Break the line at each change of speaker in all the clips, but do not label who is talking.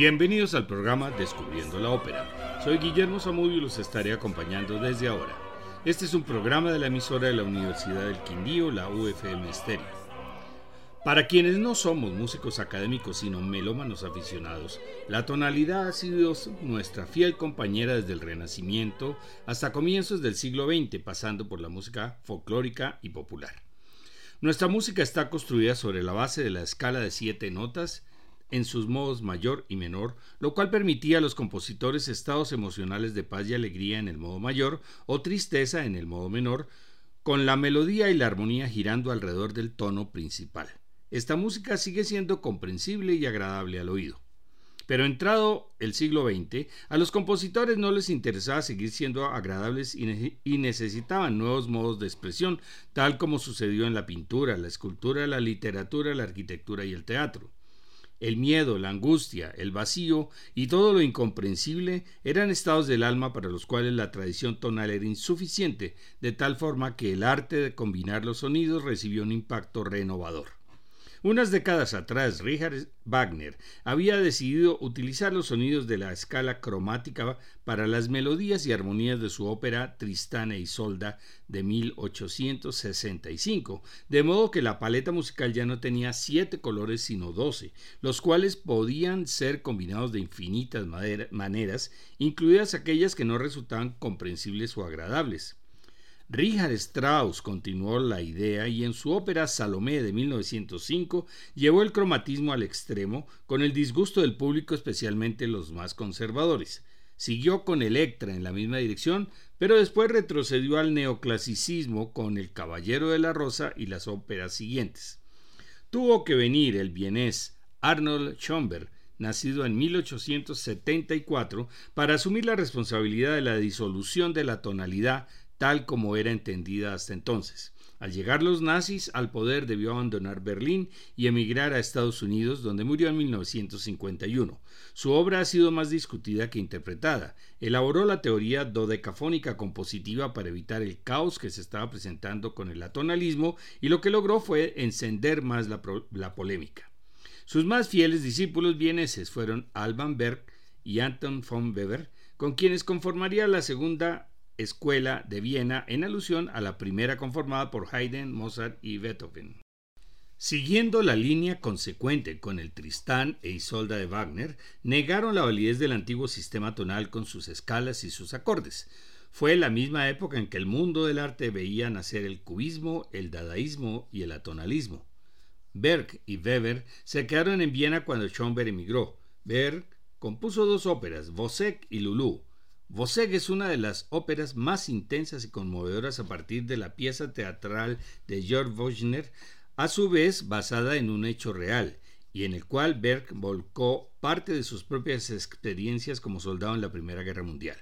Bienvenidos al programa Descubriendo la Ópera. Soy Guillermo Zamudio y los estaré acompañando desde ahora. Este es un programa de la emisora de la Universidad del Quindío, la UFM Stereo. Para quienes no somos músicos académicos sino melómanos aficionados, la tonalidad ha sido nuestra fiel compañera desde el Renacimiento hasta comienzos del siglo XX, pasando por la música folclórica y popular. Nuestra música está construida sobre la base de la escala de siete notas en sus modos mayor y menor, lo cual permitía a los compositores estados emocionales de paz y alegría en el modo mayor o tristeza en el modo menor, con la melodía y la armonía girando alrededor del tono principal. Esta música sigue siendo comprensible y agradable al oído. Pero entrado el siglo XX, a los compositores no les interesaba seguir siendo agradables y, necesitaban nuevos modos de expresión, tal como sucedió en la pintura, la escultura, la literatura, la arquitectura y el teatro. El miedo, la angustia, el vacío y todo lo incomprensible eran estados del alma para los cuales la tradición tonal era insuficiente, de tal forma que el arte de combinar los sonidos recibió un impacto renovador. Unas décadas atrás, Richard Wagner había decidido utilizar los sonidos de la escala cromática para las melodías y armonías de su ópera Tristán e Isolda de 1865, de modo que la paleta musical ya no tenía siete colores sino doce, los cuales podían ser combinados de infinitas maneras, incluidas aquellas que no resultaban comprensibles o agradables. Richard Strauss continuó la idea y en su ópera Salomé de 1905 llevó el cromatismo al extremo con el disgusto del público, especialmente los más conservadores. Siguió con Electra en la misma dirección, pero después retrocedió al neoclasicismo con El Caballero de la Rosa y las óperas siguientes. Tuvo que venir el vienés Arnold Schoenberg, nacido en 1874, para asumir la responsabilidad de la disolución de la tonalidad tal como era entendida hasta entonces. Al llegar los nazis al poder debió abandonar Berlín y emigrar a Estados Unidos, donde murió en 1951. Su obra ha sido más discutida que interpretada. Elaboró la teoría dodecafónica compositiva para evitar el caos que se estaba presentando con el atonalismo y lo que logró fue encender más la, la polémica. Sus más fieles discípulos vieneses fueron Alban Berg y Anton von Weber, con quienes conformaría la segunda Escuela de Viena en alusión a la primera conformada por Haydn, Mozart y Beethoven. Siguiendo la línea consecuente con el Tristán e Isolda de Wagner, negaron la validez del antiguo sistema tonal con sus escalas y sus acordes. Fue la misma época en que el mundo del arte veía nacer el cubismo, el dadaísmo y el atonalismo. Berg y Weber se quedaron en Viena cuando Schoenberg emigró. Berg compuso dos óperas, Vosek y Lulú, Voseg es una de las óperas más intensas y conmovedoras a partir de la pieza teatral de Georg Wagner, a su vez basada en un hecho real, y en el cual Berg volcó parte de sus propias experiencias como soldado en la Primera Guerra Mundial.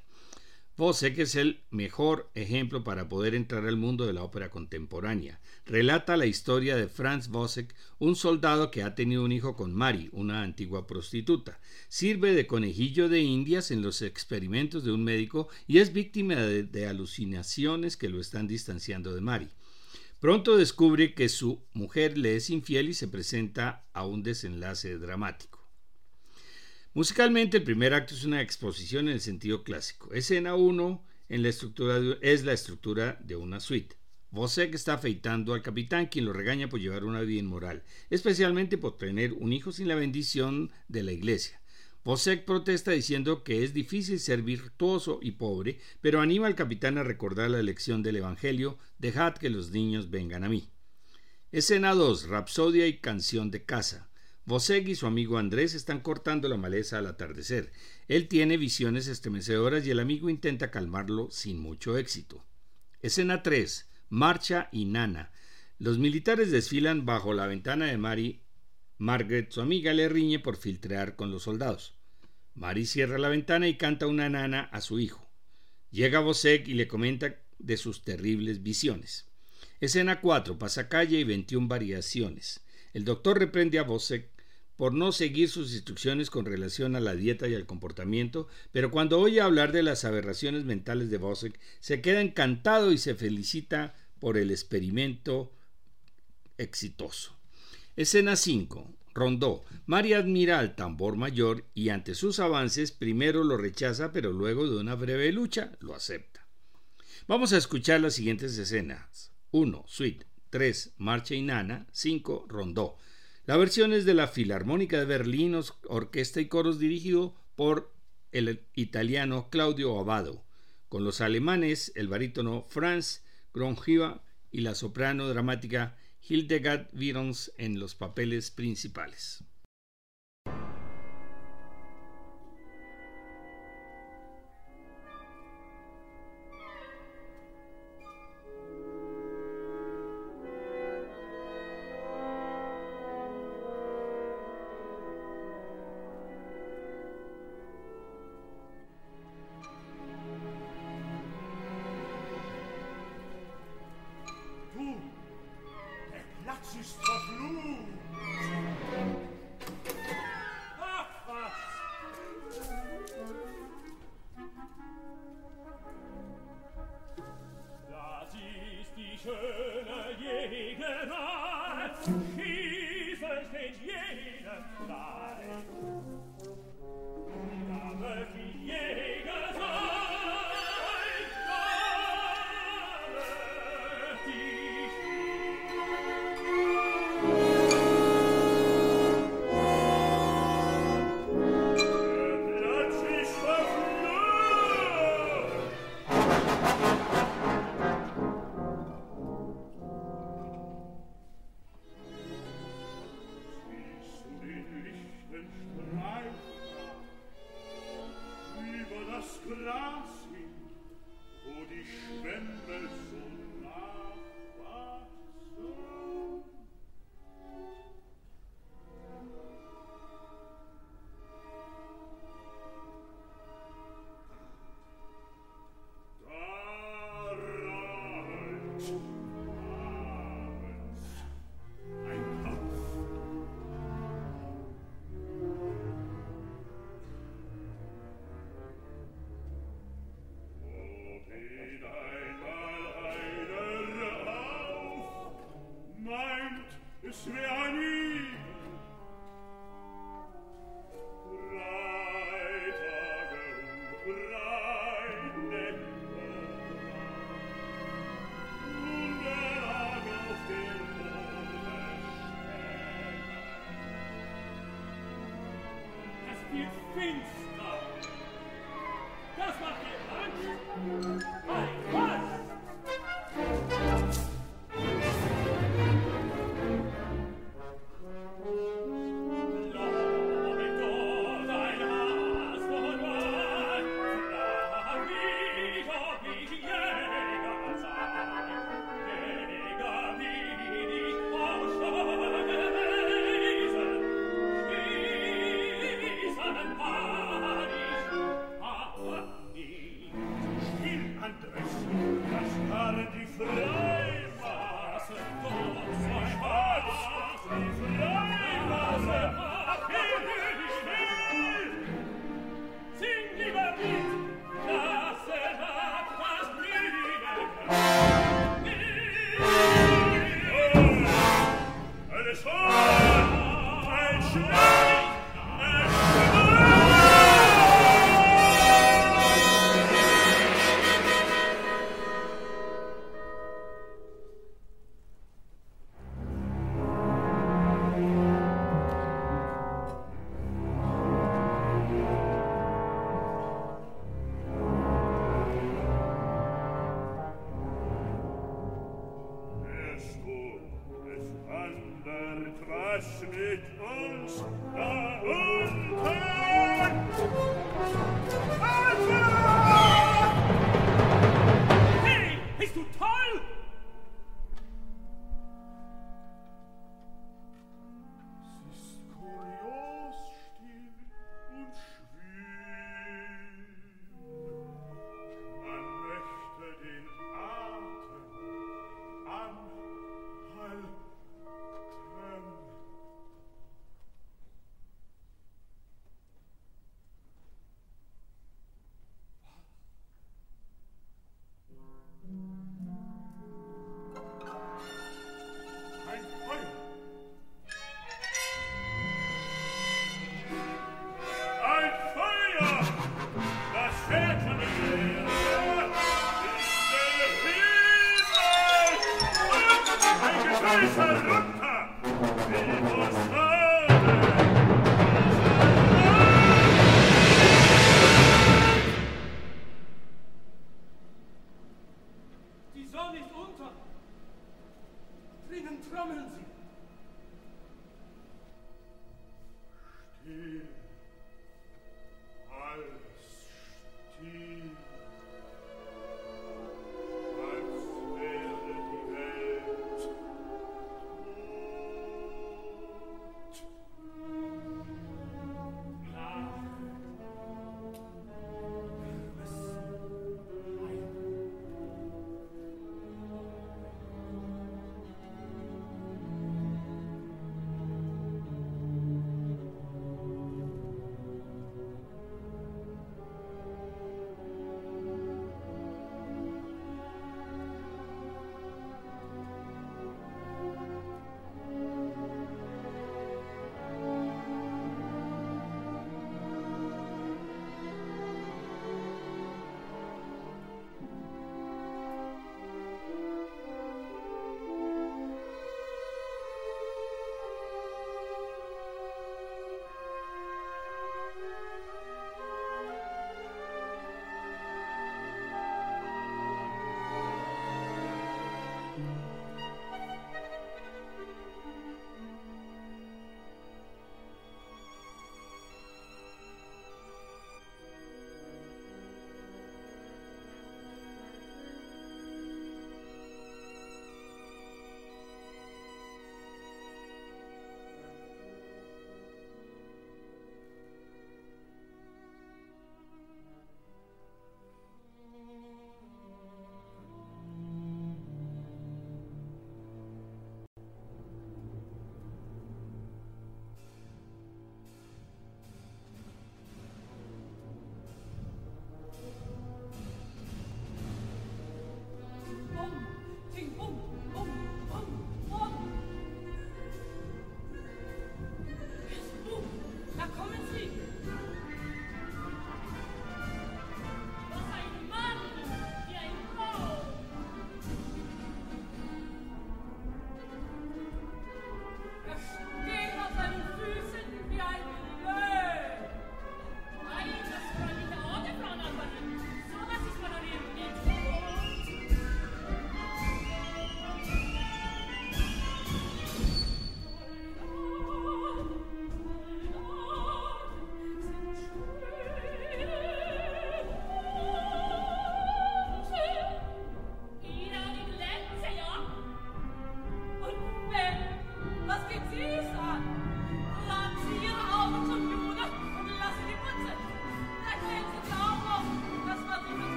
Vosek es el mejor ejemplo para poder entrar al mundo de la ópera contemporánea. Relata la historia de Franz Vosek, un soldado que ha tenido un hijo con Mari, una antigua prostituta. Sirve de conejillo de indias en los experimentos de un médico y es víctima de, de alucinaciones que lo están distanciando de Mari. Pronto descubre que su mujer le es infiel y se presenta a un desenlace dramático. Musicalmente, el primer acto es una exposición en el sentido clásico. Escena 1 en la estructura es la estructura de una suite. Vosek está afeitando al capitán, quien lo regaña por llevar una vida inmoral, especialmente por tener un hijo sin la bendición de la iglesia. Vosek protesta diciendo que es difícil ser virtuoso y pobre, pero anima al capitán a recordar la lección del Evangelio, dejad que los niños vengan a mí. Escena 2. Rapsodia y canción de casa. Voseg y su amigo Andrés están cortando la maleza al atardecer. Él tiene visiones estremecedoras y el amigo intenta calmarlo sin mucho éxito. Escena 3. Marcha y Nana. Los militares desfilan bajo la ventana de Mary. Margaret, su amiga, le riñe por filtrear con los soldados. Mary cierra la ventana y canta una nana a su hijo. Llega Voseg y le comenta de sus terribles visiones. Escena 4. Pasacalle y 21 variaciones. El doctor reprende a Vosek por no seguir sus instrucciones con relación a la dieta y al comportamiento, pero cuando oye hablar de las aberraciones mentales de Bosek, se queda encantado y se felicita por el experimento exitoso. Escena 5.
Rondó. María admira al tambor mayor y ante sus avances primero lo rechaza, pero luego de una breve lucha lo acepta. Vamos a escuchar las siguientes escenas. 1. Suite. 3. Marcha y Nana. 5. Rondó. La versión es de la Filarmónica de Berlín, orquesta y coros dirigido por el italiano Claudio Abado, con los alemanes el barítono Franz Grongiva y la soprano dramática Hildegard Wirons en los papeles principales. es uns.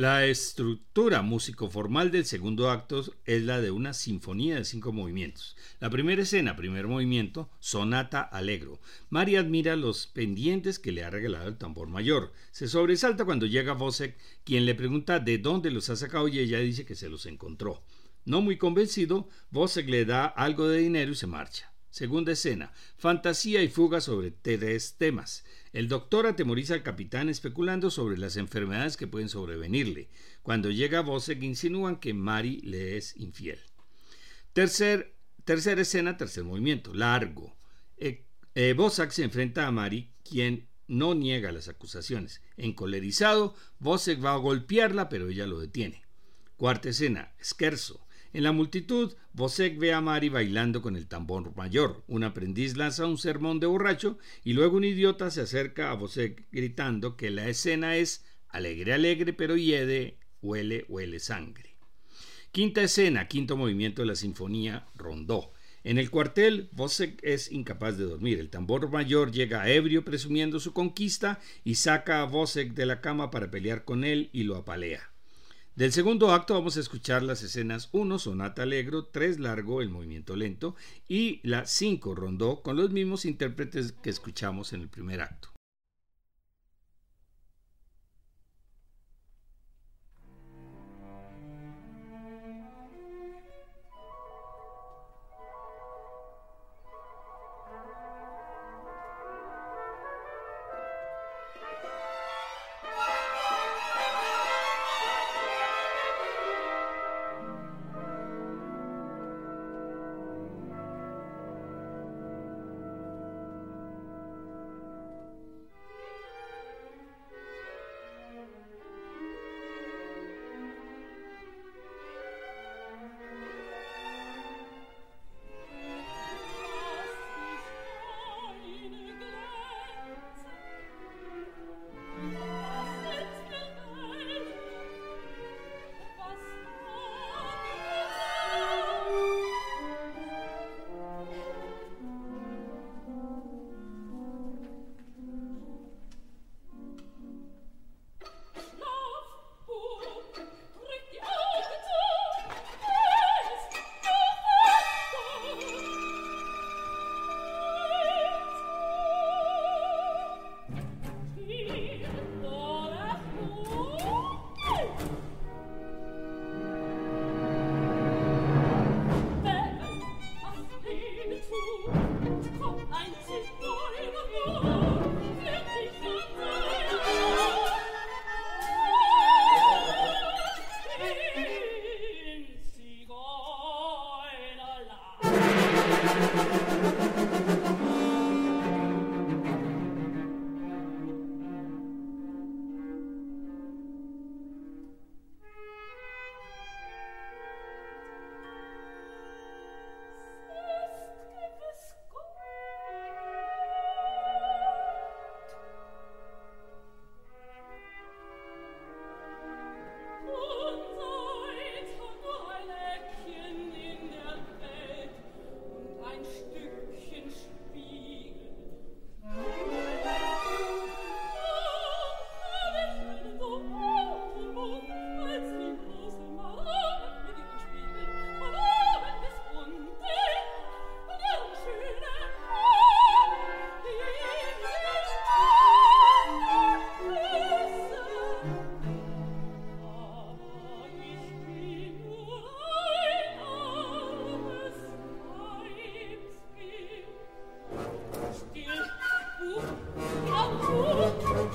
La estructura músico-formal del segundo acto es la de una sinfonía de cinco movimientos. La primera escena, primer movimiento, sonata alegro. Mari admira los pendientes que le ha regalado el tambor mayor. Se sobresalta cuando llega Vosek, quien le pregunta de dónde los ha sacado y ella dice que se los encontró. No muy convencido, Vosek le da algo de dinero y se marcha. Segunda escena, fantasía y fuga sobre tres temas. El doctor atemoriza al capitán especulando sobre las enfermedades que pueden sobrevenirle. Cuando llega Bosek insinúan que Mari le es infiel. Tercer, tercera escena, tercer movimiento, largo. Eh, eh se enfrenta a Mari, quien no niega las acusaciones. Encolerizado, Bosek va a golpearla, pero ella lo detiene. Cuarta escena, Scherzo. En la multitud, Bosek ve a Mari bailando con el tambor mayor. Un aprendiz lanza un sermón de borracho y luego un idiota se acerca a Bosek gritando que la escena es alegre, alegre, pero hiede, huele, huele sangre. Quinta escena, quinto movimiento de la sinfonía Rondó. En el cuartel, Bosek es incapaz de dormir. El tambor mayor llega ebrio presumiendo su conquista y saca a Bosek de la cama para pelear con él y lo apalea. Del segundo acto vamos a escuchar las escenas 1, sonata alegro, 3, largo, el movimiento lento, y la 5, rondó, con los mismos intérpretes que escuchamos en el primer acto.
Oh,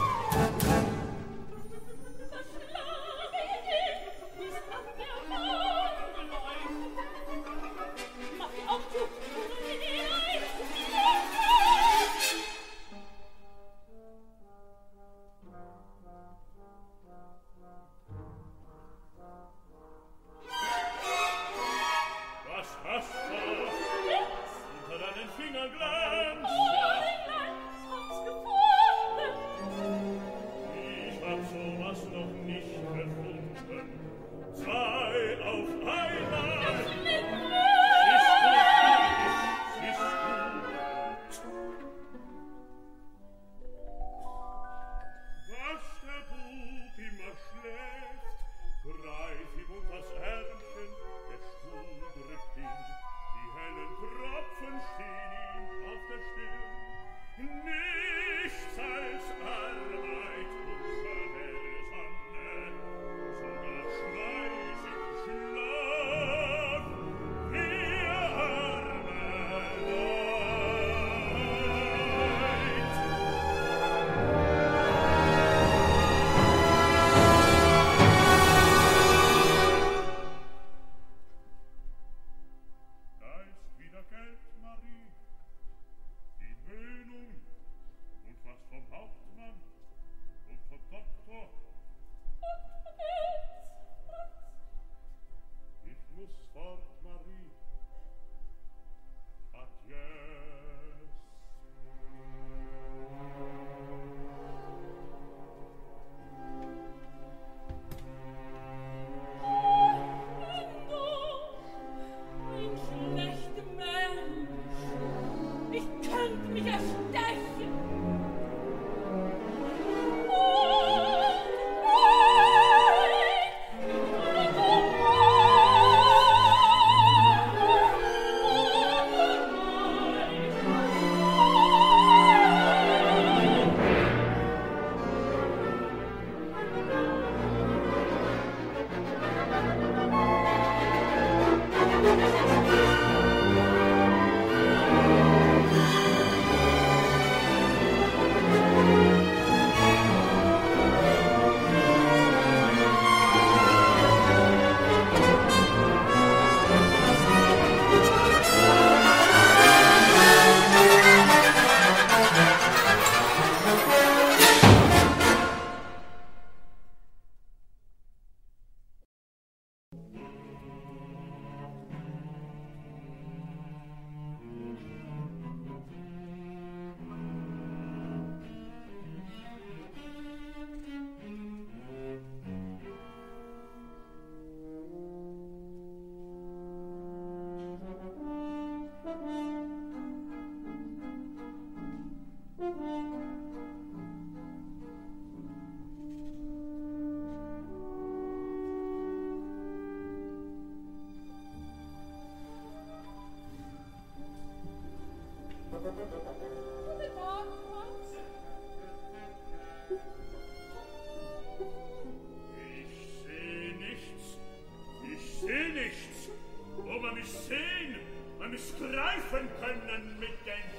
streifen können mit den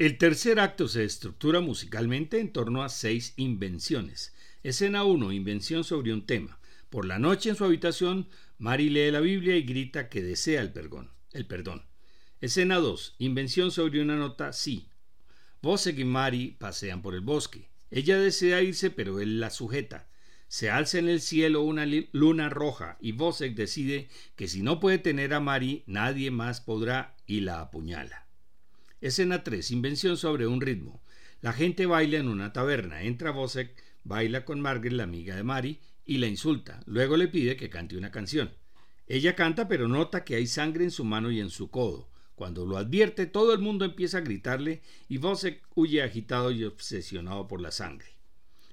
El tercer acto se estructura musicalmente en torno a seis invenciones. Escena 1, invención sobre un tema. Por la noche en su habitación, Mari lee la Biblia y grita que desea el perdón. El perdón. Escena 2, invención sobre una nota sí. Vosek y Mari pasean por el bosque. Ella desea irse, pero él la sujeta. Se alza en el cielo una luna roja y Vosek decide que si no puede tener a Mari, nadie más podrá y la apuñala. Escena 3. Invención sobre un ritmo. La gente baila en una taberna. Entra Vosek, baila con Margaret, la amiga de Mari, y la insulta. Luego le pide que cante una canción. Ella canta, pero nota que hay sangre en su mano y en su codo. Cuando lo advierte, todo el mundo empieza a gritarle y Vosek huye agitado y obsesionado por la sangre.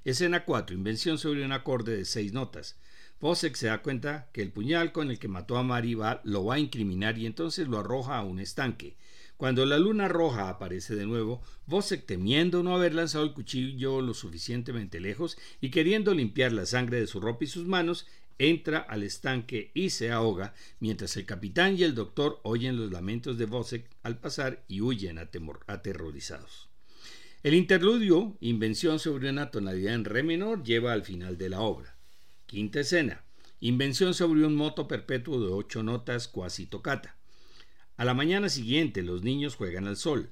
Escena 4. Invención sobre un acorde de seis notas. Vosek se da cuenta que el puñal con el que mató a Mari lo va a incriminar y entonces lo arroja a un estanque. Cuando la luna roja aparece de nuevo, Vosek, temiendo no haber lanzado el cuchillo lo suficientemente lejos y queriendo limpiar la sangre de su ropa y sus manos, entra al estanque y se ahoga, mientras el capitán y el doctor oyen los lamentos de Vosek al pasar y huyen aterrorizados. El interludio, invención sobre una tonalidad en re menor, lleva al final de la obra. Quinta escena, invención sobre un moto perpetuo de ocho notas cuasi tocata. A la mañana siguiente los niños juegan al sol.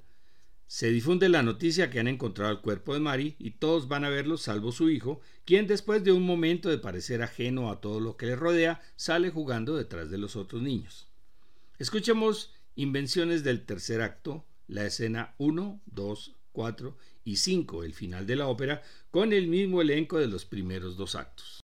Se difunde la noticia que han encontrado el cuerpo de Mari y todos van a verlo salvo su hijo, quien después de un momento de parecer ajeno a todo lo que le rodea, sale jugando detrás de los otros niños. Escuchemos invenciones del tercer acto, la escena 1, 2, 4 y 5, el final de la ópera, con el mismo elenco de los primeros dos actos.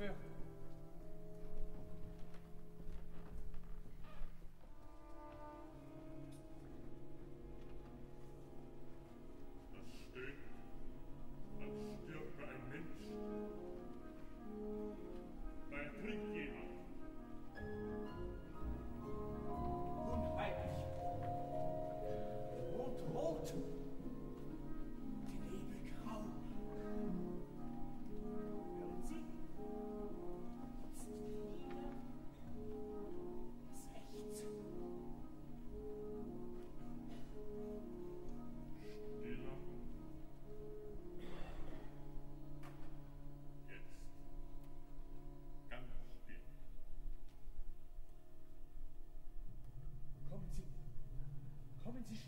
Yeah.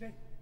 Okay.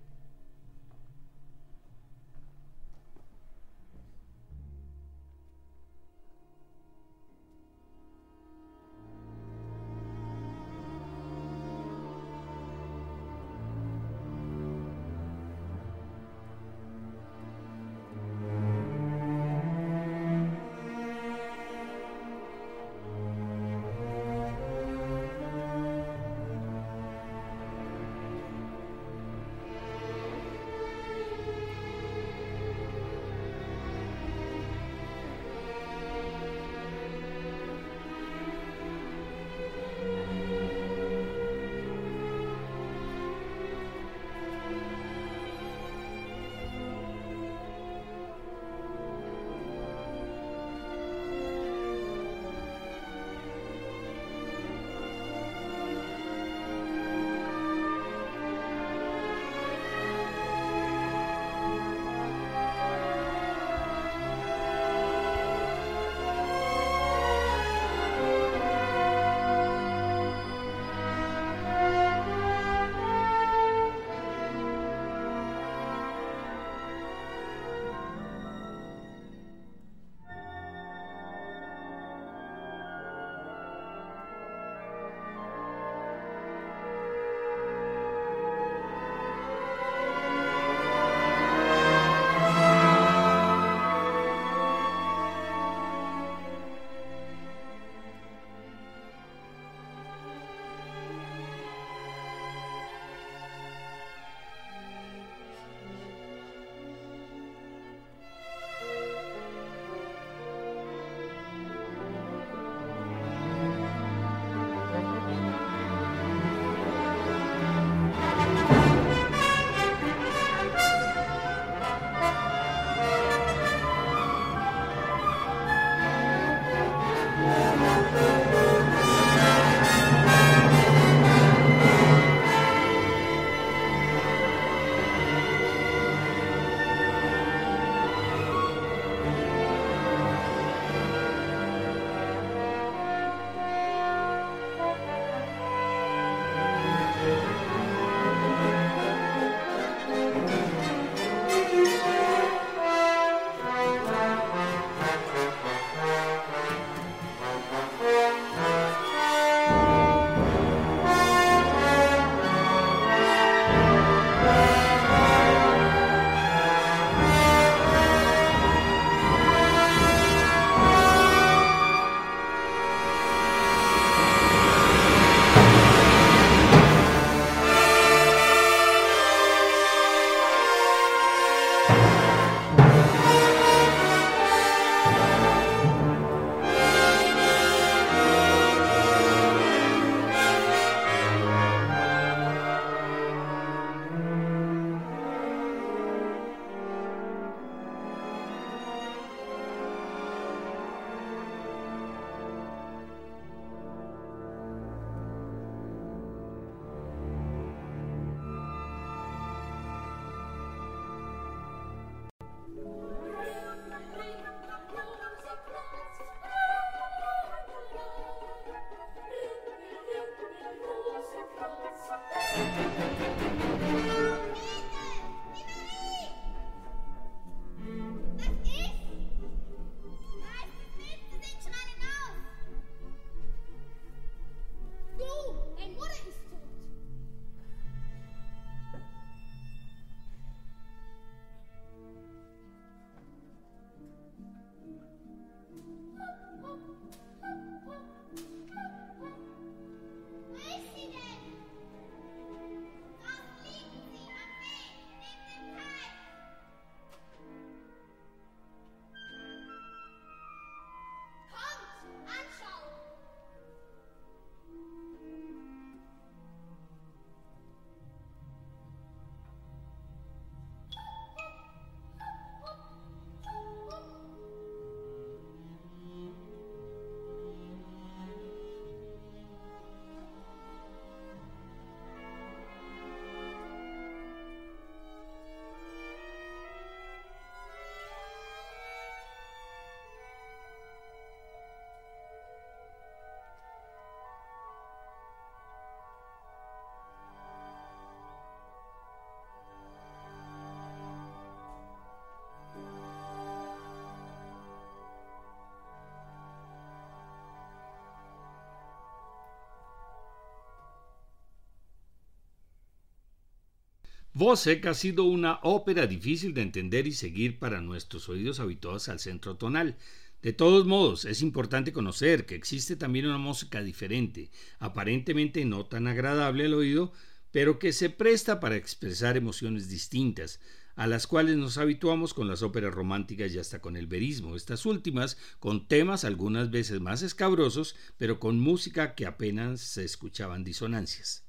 Vosek ha sido una ópera difícil de entender y seguir para nuestros oídos habituados al centro tonal. De todos modos, es importante conocer que existe también una música diferente, aparentemente no tan agradable al oído, pero que se presta para expresar emociones distintas, a las cuales nos habituamos con las óperas románticas y hasta con el verismo, estas últimas con temas algunas veces más escabrosos, pero con música que apenas se escuchaban disonancias.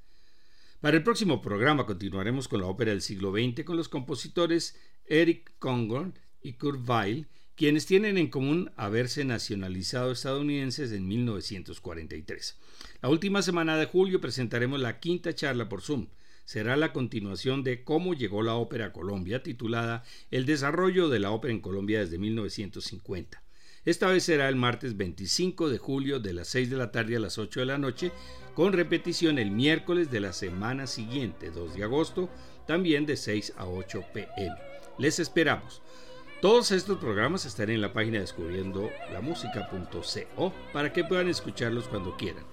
Para el próximo programa continuaremos con la ópera del siglo XX con los compositores Eric Congon y Kurt Weill, quienes tienen en común haberse nacionalizado estadounidenses en 1943. La última semana de julio presentaremos la quinta charla por Zoom. Será la continuación de Cómo llegó la ópera a Colombia, titulada El desarrollo de la ópera en Colombia desde 1950. Esta vez será el martes 25 de julio de las 6 de la tarde a las 8 de la noche, con repetición el miércoles de la semana siguiente, 2 de agosto, también de 6 a 8 pm. Les esperamos. Todos estos programas estarán en la página descubriendo la música.co para que puedan escucharlos cuando quieran.